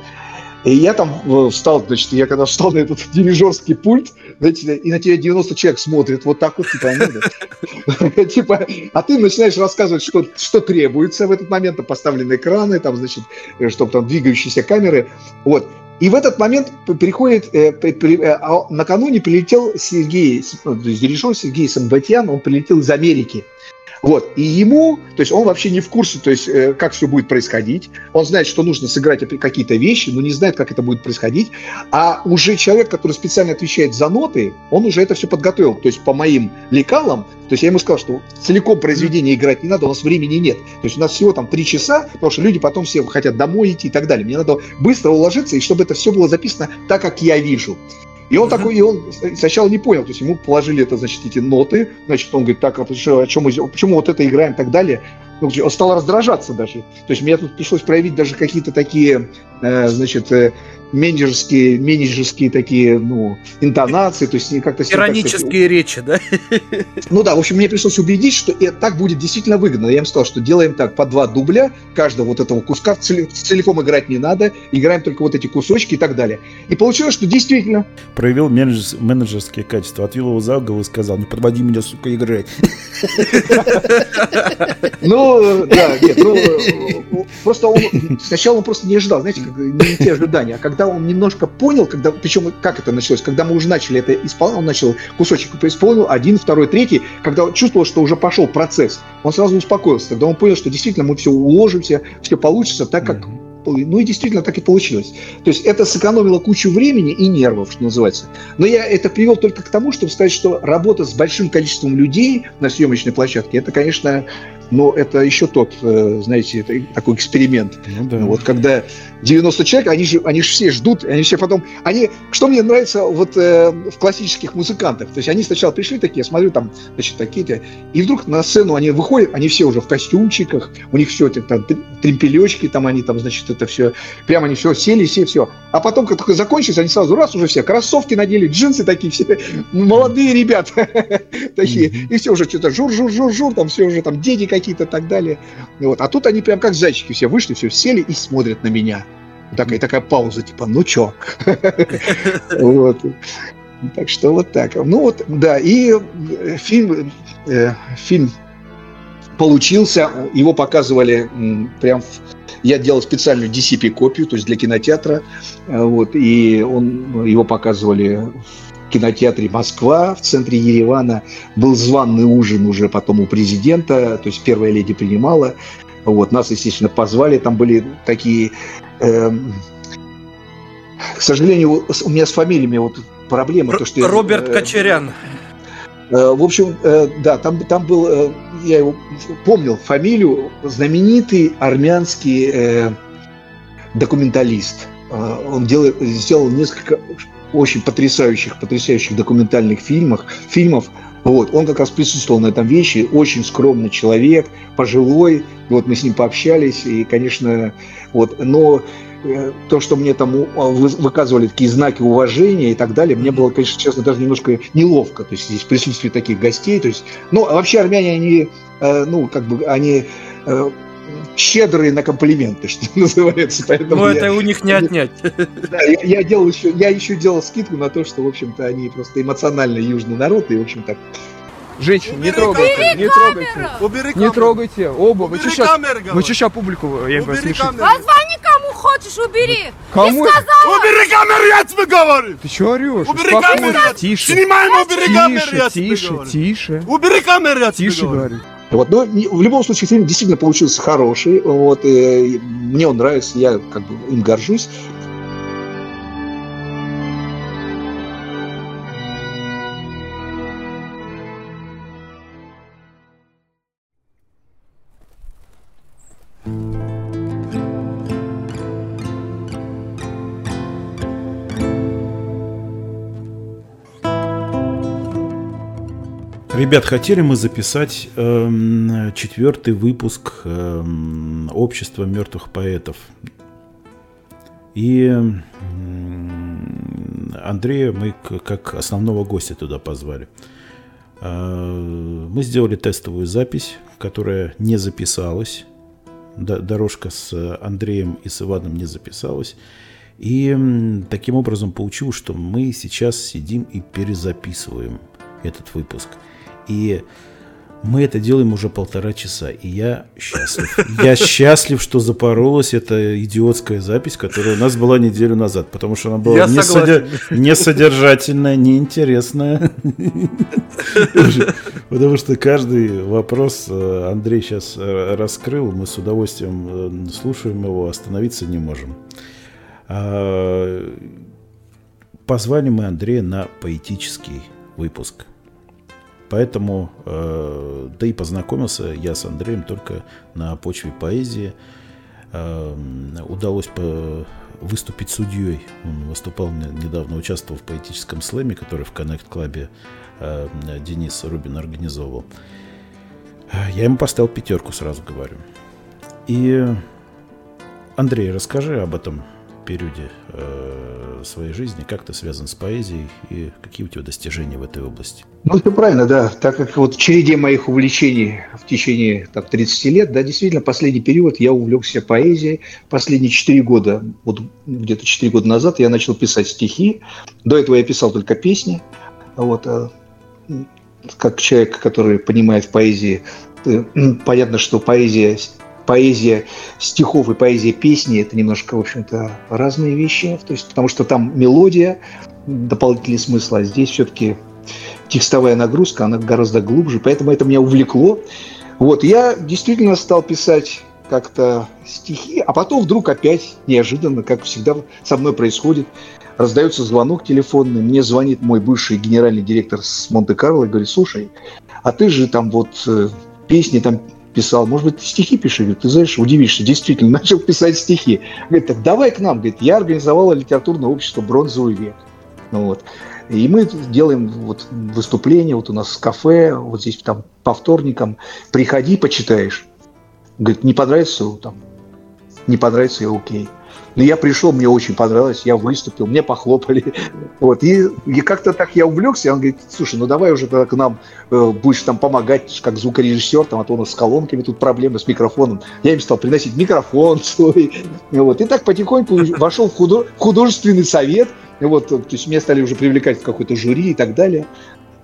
Speaker 3: и я там э, встал, значит, я когда встал на этот дирижерский пульт, знаете, и на тебя 90 человек смотрят вот так вот, типа, типа, а ты начинаешь рассказывать, что, что требуется в этот момент, там поставлены экраны, там, значит, э, чтобы там двигающиеся камеры, вот. И в этот момент приходит, э, а накануне прилетел Сергей, ну, дирижер Сергей Самбатьян, он прилетел из Америки. Вот, и ему, то есть он вообще не в курсе, то есть э, как все будет происходить. Он знает, что нужно сыграть какие-то вещи, но не знает, как это будет происходить. А уже человек, который специально отвечает за ноты, он уже это все подготовил. То есть по моим лекалам, то есть я ему сказал, что целиком произведение играть не надо, у нас времени нет. То есть у нас всего там три часа, потому что люди потом все хотят домой идти и так далее. Мне надо быстро уложиться, и чтобы это все было записано так, как я вижу. И он такой, и он сначала не понял, то есть ему положили это, значит, эти ноты, значит, он говорит, так, а что, о чем мы, почему вот это играем и так далее. Ну, Он стал раздражаться даже. То есть мне тут пришлось проявить даже какие-то такие, э, значит, э, менеджерские, менеджерские такие, ну, интонации, то есть как-то...
Speaker 1: Иронические речи, да?
Speaker 3: ну да, в общем, мне пришлось убедить, что и так будет действительно выгодно. Я им сказал, что делаем так, по два дубля, каждого вот этого куска цели- целиком играть не надо, играем только вот эти кусочки и так далее. И получилось, что действительно
Speaker 2: Проявил менеджер- менеджерские качества, отвел его за угол и сказал, не подводи меня, сука, играть.
Speaker 3: Ну, да, нет, ну, просто он, сначала он просто не ожидал, знаете, как, не те ожидания, а когда он немножко понял, когда, причем как это началось, когда мы уже начали это исполнять, он начал кусочек исполнил, один, второй, третий, когда он чувствовал, что уже пошел процесс, он сразу успокоился, тогда он понял, что действительно мы все уложимся, все получится так, как ну и действительно так и получилось. То есть это сэкономило кучу времени и нервов, что называется. Но я это привел только к тому, чтобы сказать, что работа с большим количеством людей на съемочной площадке, это, конечно, но это еще тот, э, знаете, это такой эксперимент.
Speaker 2: Ну да.
Speaker 3: Вот когда 90 человек, они же, они же все ждут, они все потом, они, что мне нравится вот э, в классических музыкантах, то есть они сначала пришли такие, я смотрю там, значит, такие-то, и вдруг на сцену они выходят, они все уже в костюмчиках, у них все это там тр- тремпелечки, там они там, значит, это все, прямо они все сели, все, все. А потом, как только закончилось, они сразу раз уже все, кроссовки надели, джинсы такие все, молодые ребята такие, и все уже что-то жур-жур-жур-жур, там все уже там дети какие-то и так далее. Вот. А тут они прям как зайчики все вышли, все сели и смотрят на меня. Такая, такая пауза, типа, ну чё? Вот. Так что вот так. Ну вот, да, и э, фильм, э, фильм получился, его показывали прям, в- я делал специальную DCP-копию, то есть для кинотеатра, э, вот, и он, его показывали в кинотеатре Москва, в центре Еревана, был званный ужин уже потом у президента, то есть первая леди принимала, вот, нас, естественно, позвали, там были такие эм, к сожалению, у меня с фамилиями вот проблема. то, что я,
Speaker 1: Роберт
Speaker 3: э,
Speaker 1: Кочерян.
Speaker 3: э, В общем, э, да, там, там был, э, я его помнил фамилию, знаменитый армянский э, документалист. Э, Он делает, сделал несколько очень потрясающих, потрясающих документальных фильмов, фильмов. Вот, он как раз присутствовал на этом вещи, очень скромный человек, пожилой. Вот мы с ним пообщались, и, конечно, вот, но э, то, что мне там а, вы- выказывали такие знаки уважения и так далее, мне было, конечно, честно, даже немножко неловко, то есть здесь в присутствии таких гостей, то есть, ну, а вообще армяне, они, э, ну, как бы, они э, щедрые на комплименты, что называется, поэтому
Speaker 1: Ну,
Speaker 3: я-
Speaker 1: это у них не отнять.
Speaker 3: да, я, я делал еще, я еще делал скидку на то, что, в общем-то, они просто эмоционально южный народ, и, в общем-то,
Speaker 13: Женщин, не трогайте, не трогайте. Не трогайте, оба. Вы что сейчас, вы сейчас публику, я лишите?
Speaker 14: Позвони кому хочешь, убери.
Speaker 13: Кому?
Speaker 14: Ты сказала.
Speaker 11: Убери камеру, я тебе говорю!
Speaker 13: Ты что орешь?
Speaker 11: Убери камеру!
Speaker 13: Тише.
Speaker 11: Снимаем, убери камеру, я
Speaker 13: Тише,
Speaker 11: тебе
Speaker 13: тише,
Speaker 11: говорю.
Speaker 13: тише.
Speaker 11: Убери камеру, я тебе
Speaker 13: Тише
Speaker 11: говорю.
Speaker 3: Вот. Но в любом случае фильм действительно получился хороший. Вот. И мне он нравится, я как бы им горжусь.
Speaker 2: Ребят, хотели мы записать э, четвертый выпуск э, Общества мертвых поэтов. И э, Андрея мы как основного гостя туда позвали. Э, мы сделали тестовую запись, которая не записалась. Дорожка с Андреем и с Иваном не записалась. И таким образом получилось, что мы сейчас сидим и перезаписываем этот выпуск. И мы это делаем уже полтора часа, и я счастлив. Я счастлив, что запоролась эта идиотская запись, которая у нас была неделю назад, потому что она была не, содер... не содержательная, неинтересная. Потому что каждый вопрос э, Андрей сейчас э, раскрыл, мы с удовольствием э, слушаем его, остановиться не можем. А, позвали мы Андрея на поэтический выпуск – Поэтому, э, да и познакомился я с Андреем только на почве поэзии. Э, удалось по выступить судьей. Он выступал недавно, участвовал в поэтическом слэме, который в Connect Club э, Денис Рубин организовывал. Я ему поставил пятерку, сразу говорю. И, Андрей, расскажи об этом периоде э, своей жизни, как ты связан с поэзией и какие у тебя достижения в этой области?
Speaker 3: Ну, это правильно, да. Так как вот в череде моих увлечений в течение там, 30 лет, да, действительно, последний период я увлекся поэзией. Последние 4 года, вот где-то 4 года назад я начал писать стихи. До этого я писал только песни. Вот, а, как человек, который понимает в поэзии, э, понятно, что поэзия поэзия стихов и поэзия песни – это немножко, в общем-то, разные вещи. То есть, потому что там мелодия, дополнительный смысл, а здесь все-таки текстовая нагрузка, она гораздо глубже, поэтому это меня увлекло. Вот, я действительно стал писать как-то стихи, а потом вдруг опять неожиданно, как всегда со мной происходит, раздается звонок телефонный, мне звонит мой бывший генеральный директор с Монте-Карло и говорит, слушай, а ты же там вот э, песни там писал, может быть, ты стихи пиши? Говорит, ты знаешь, удивишься, действительно, начал писать стихи. Говорит, так давай к нам. Говорит, я организовала литературное общество «Бронзовый век». Ну, вот. И мы делаем вот выступления, вот у нас кафе, вот здесь там по вторникам. Приходи, почитаешь. Говорит, не понравится, там, не понравится, я окей. Но я пришел, мне очень понравилось, я выступил, мне похлопали. Вот. И, и как-то так я увлекся, он говорит, слушай, ну давай уже тогда к нам э, будешь там помогать, как звукорежиссер, там, а то у нас с колонками тут проблемы, с микрофоном. Я им стал приносить микрофон свой. Вот. И так потихоньку вошел в, худо- в художественный совет, вот, то есть меня стали уже привлекать в какой-то жюри и так далее.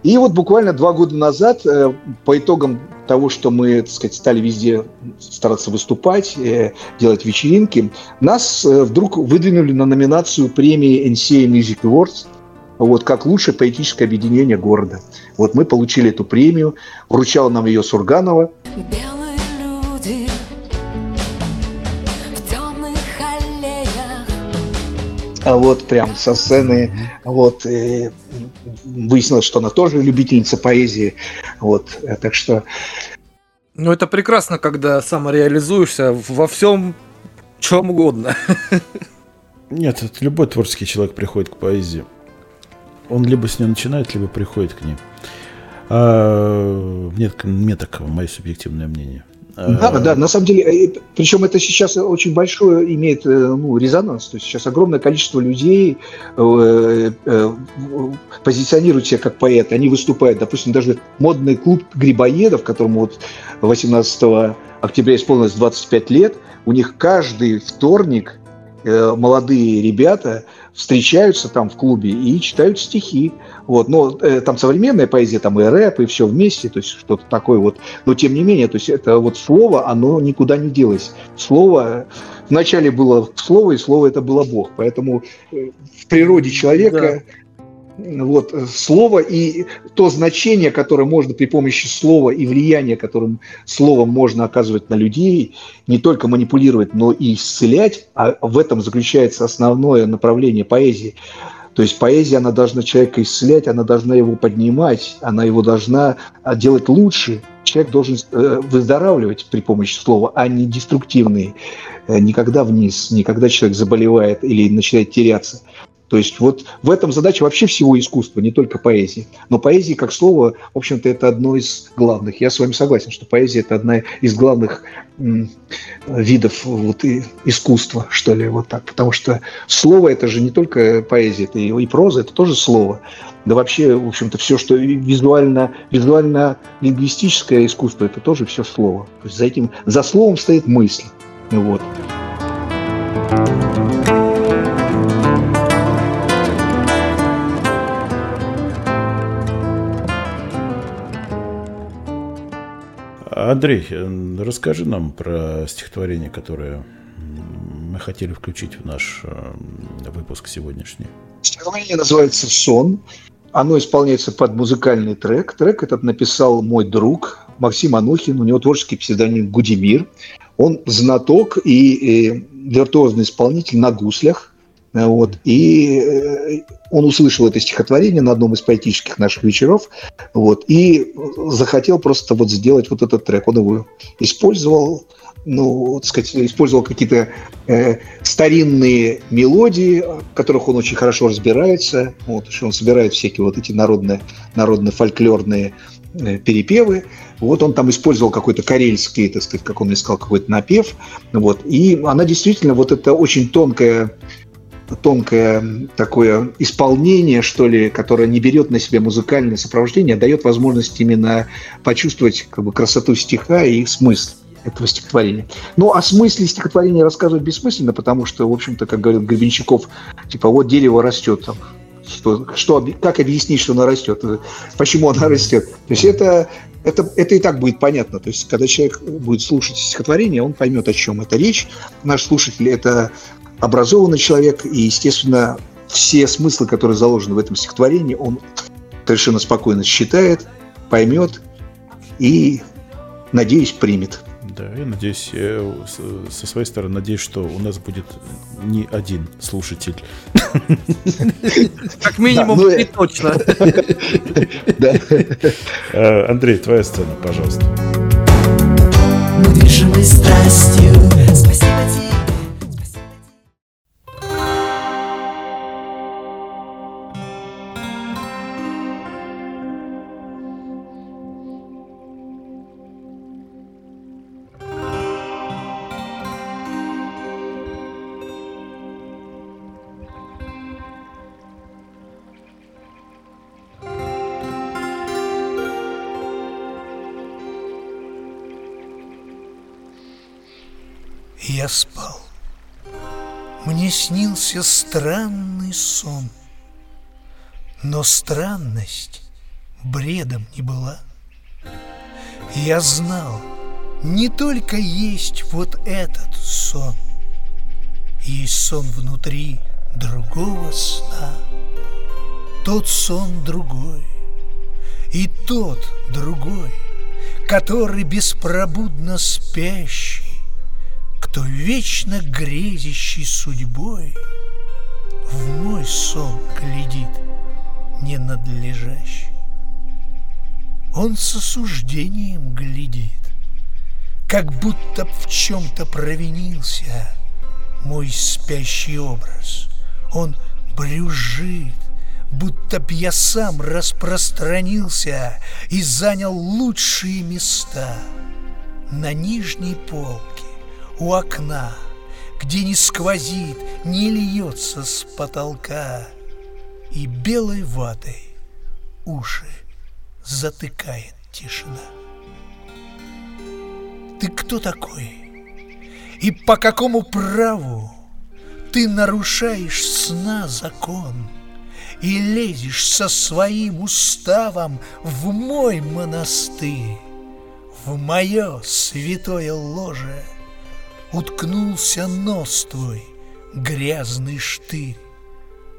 Speaker 3: И вот буквально два года назад, э, по итогам того, что мы, так сказать, стали везде стараться выступать, э, делать вечеринки, нас э, вдруг выдвинули на номинацию премии NCA Music Awards вот, как лучшее поэтическое объединение города. Вот мы получили эту премию, вручала нам ее Сурганова. Белые люди. А вот прям со сцены, вот, и выяснилось, что она тоже любительница поэзии. Вот, так что...
Speaker 1: Ну, это прекрасно, когда самореализуешься во всем, чем угодно.
Speaker 2: Нет, это любой творческий человек приходит к поэзии. Он либо с нее начинает, либо приходит к ней. А, нет, мне так мое субъективное мнение.
Speaker 3: Да, да, на самом деле, э, причем это сейчас очень большое имеет э, ну, резонанс. То есть сейчас огромное количество людей э, э, позиционируют себя как поэты. Они выступают, допустим, даже модный клуб грибоедов, которому вот 18 октября исполнилось 25 лет, у них каждый вторник э, молодые ребята встречаются там в клубе и читают стихи. Вот, но э, там современная поэзия, там и рэп, и все вместе, то есть что-то такое вот. Но тем не менее, то есть это вот слово, оно никуда не делось. Слово, вначале было слово, и слово это было Бог. Поэтому э, в природе человека... вот, слово и то значение, которое можно при помощи слова и влияние, которым словом можно оказывать на людей, не только манипулировать, но и исцелять, а в этом заключается основное направление поэзии. То есть поэзия, она должна человека исцелять, она должна его поднимать, она его должна а, делать лучше. Человек должен э, выздоравливать при помощи слова, а не деструктивный. Э, никогда вниз, никогда человек заболевает или начинает теряться. То есть вот в этом задача вообще всего искусства, не только поэзии. Но поэзия как слово, в общем-то, это одно из главных. Я с вами согласен, что поэзия – это одна из главных м, видов вот, и, искусства, что ли, вот так. Потому что слово – это же не только поэзия, это и, и проза, это тоже слово. Да вообще, в общем-то, все, что визуально, визуально-лингвистическое искусство – это тоже все слово. То есть за этим, за словом стоит мысль. Вот.
Speaker 2: Андрей, расскажи нам про стихотворение, которое мы хотели включить в наш э, выпуск сегодняшний.
Speaker 3: Стихотворение называется «Сон». Оно исполняется под музыкальный трек. Трек этот написал мой друг Максим Анухин. У него творческий псевдоним Гудимир. Он знаток и, и виртуозный исполнитель на гуслях. Вот. И э, он услышал это стихотворение на одном из поэтических наших вечеров, вот, и захотел просто вот сделать вот этот трек. Он его использовал, ну, так сказать, использовал какие-то э, старинные мелодии, в которых он очень хорошо разбирается. Вот, еще он собирает всякие вот эти народные, народно-фольклорные э, перепевы. Вот он там использовал какой-то карельский, так сказать, как он искал, какой-то напев. Вот. И она действительно, вот это очень тонкая тонкое такое исполнение, что ли, которое не берет на себя музыкальное сопровождение, а дает возможность именно почувствовать как бы, красоту стиха и смысл этого стихотворения. Ну, о смысле стихотворения рассказывать бессмысленно, потому что, в общем-то, как говорил Гребенщиков, типа, вот дерево растет, там, что, что, как объяснить, что оно растет, почему оно растет. То есть это, это, это и так будет понятно. То есть, когда человек будет слушать стихотворение, он поймет, о чем это речь. Наш слушатель – это образованный человек, и, естественно, все смыслы, которые заложены в этом стихотворении, он совершенно спокойно считает, поймет и, надеюсь, примет.
Speaker 2: Да, я надеюсь, я со своей стороны надеюсь, что у нас будет не один слушатель.
Speaker 1: Как минимум,
Speaker 3: ну,
Speaker 1: и точно.
Speaker 2: Э, Андрей, твоя сцена, пожалуйста.
Speaker 5: Движимый страстью Спасибо тебе
Speaker 15: снился странный сон. Но странность бредом не была. Я знал, не только есть вот этот сон, Есть сон внутри другого сна. Тот сон другой, и тот другой, Который беспробудно спящий, кто вечно грезящий судьбой В мой сон глядит ненадлежащий. Он с осуждением глядит, Как будто в чем-то провинился Мой спящий образ. Он брюжит, Будто б я сам распространился И занял лучшие места На нижней полке у окна, Где не сквозит, не льется с потолка, И белой ватой уши затыкает тишина. Ты кто такой? И по какому праву ты нарушаешь сна закон И лезешь со своим уставом в мой монастырь, В мое святое ложе — Уткнулся нос твой, грязный штырь.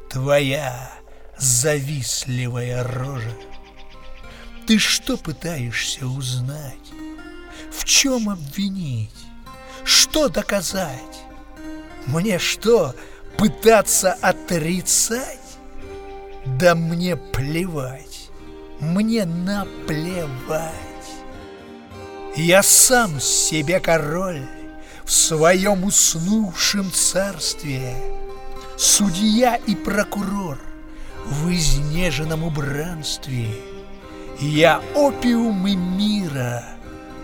Speaker 15: Твоя завистливая рожа. Ты что пытаешься узнать? В чем обвинить? Что доказать? Мне что, пытаться отрицать? Да мне плевать, мне наплевать. Я сам себе король в своем уснувшем царстве, Судья и прокурор в изнеженном убранстве. Я опиум и мира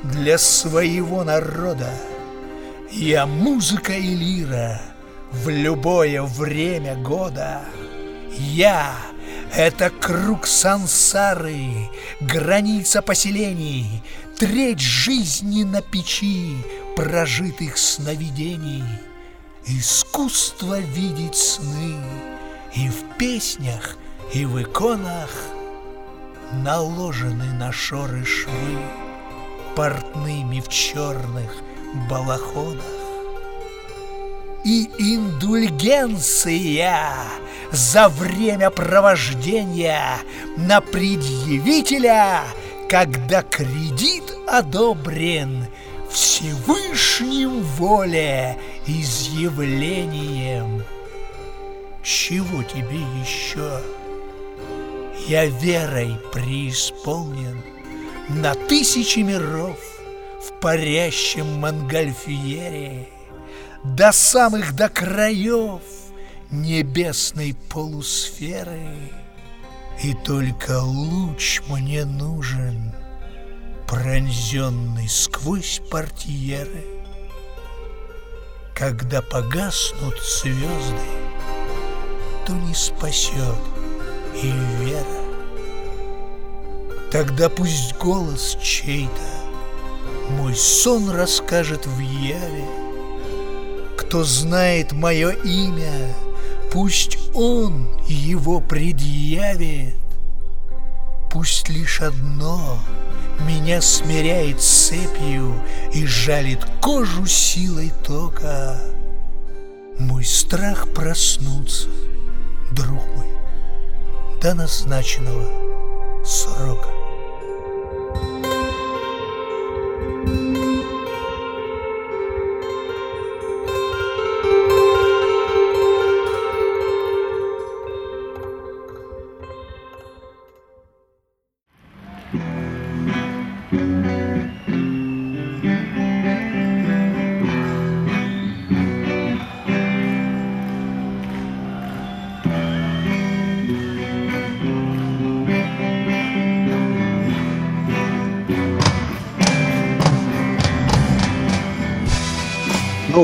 Speaker 15: для своего народа. Я музыка и лира в любое время года. Я — это круг сансары, граница поселений, Треть жизни на печи прожитых сновидений. Искусство видеть сны и в песнях, и в иконах Наложены на шоры швы портными в черных балахонах. И индульгенция за время провождения на предъявителя, когда кредит одобрен Всевышним воле изъявлением. Чего тебе еще? Я верой преисполнен На тысячи миров в парящем Монгольфьере До самых до краев небесной полусферы. И только луч мне нужен, пронзенный сквозь портьеры. Когда погаснут звезды, то не спасет и вера. Тогда пусть голос чей-то мой сон расскажет в яве. Кто знает мое имя, пусть он его предъявит. Пусть лишь одно меня смиряет цепью и жалит кожу силой тока. Мой страх проснуться, друг мой, до назначенного срока.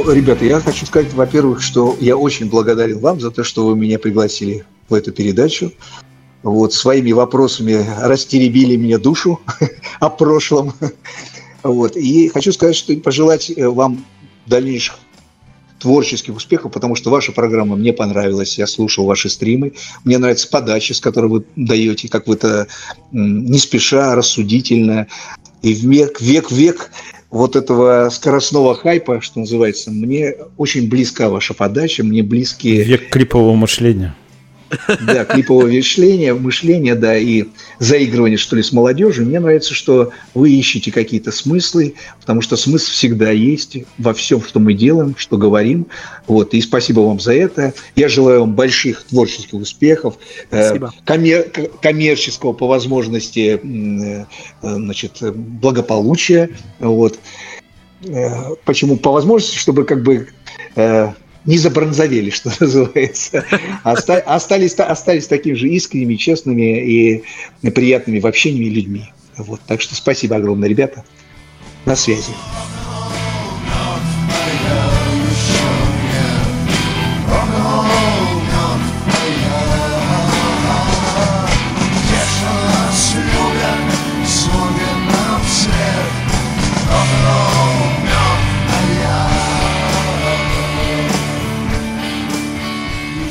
Speaker 3: Ребята, я хочу сказать, во-первых, что я очень благодарен вам за то, что вы меня пригласили в эту передачу. Вот, своими вопросами растеребили мне душу о прошлом. Вот. И хочу сказать, что пожелать э, вам дальнейших творческих успехов, потому что ваша программа мне понравилась, я слушал ваши стримы, мне нравится подача, с которой вы даете, как вы это не спеша, рассудительно, и в век, век, век вот этого скоростного хайпа, что называется, мне очень близка ваша подача, мне близкие...
Speaker 2: Век клипового мышления.
Speaker 3: Да, клипового мышления, мышления, да, и заигрывания, что ли, с молодежью. Мне нравится, что вы ищете какие-то смыслы, потому что смысл всегда есть во всем, что мы делаем, что говорим. Вот, и спасибо вам за это. Я желаю вам больших творческих успехов, э, спасибо. коммер коммерческого по возможности э, значит, благополучия. Вот. Э, почему? По возможности, чтобы как бы не забронзовели, что называется. Остались, остались такими же искренними, честными и приятными в общении людьми. Вот. Так что спасибо огромное, ребята. На связи.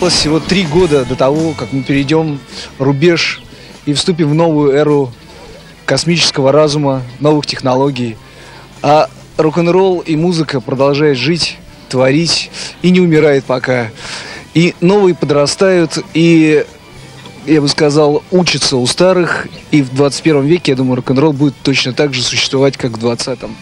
Speaker 16: Осталось всего три года до того, как мы перейдем рубеж и вступим в новую эру космического разума, новых технологий. А рок-н-ролл и музыка продолжают жить, творить и не умирает пока. И новые подрастают, и я бы сказал, учится у старых. И в 21 веке, я думаю, рок-н-ролл будет точно так же существовать, как в 20-м.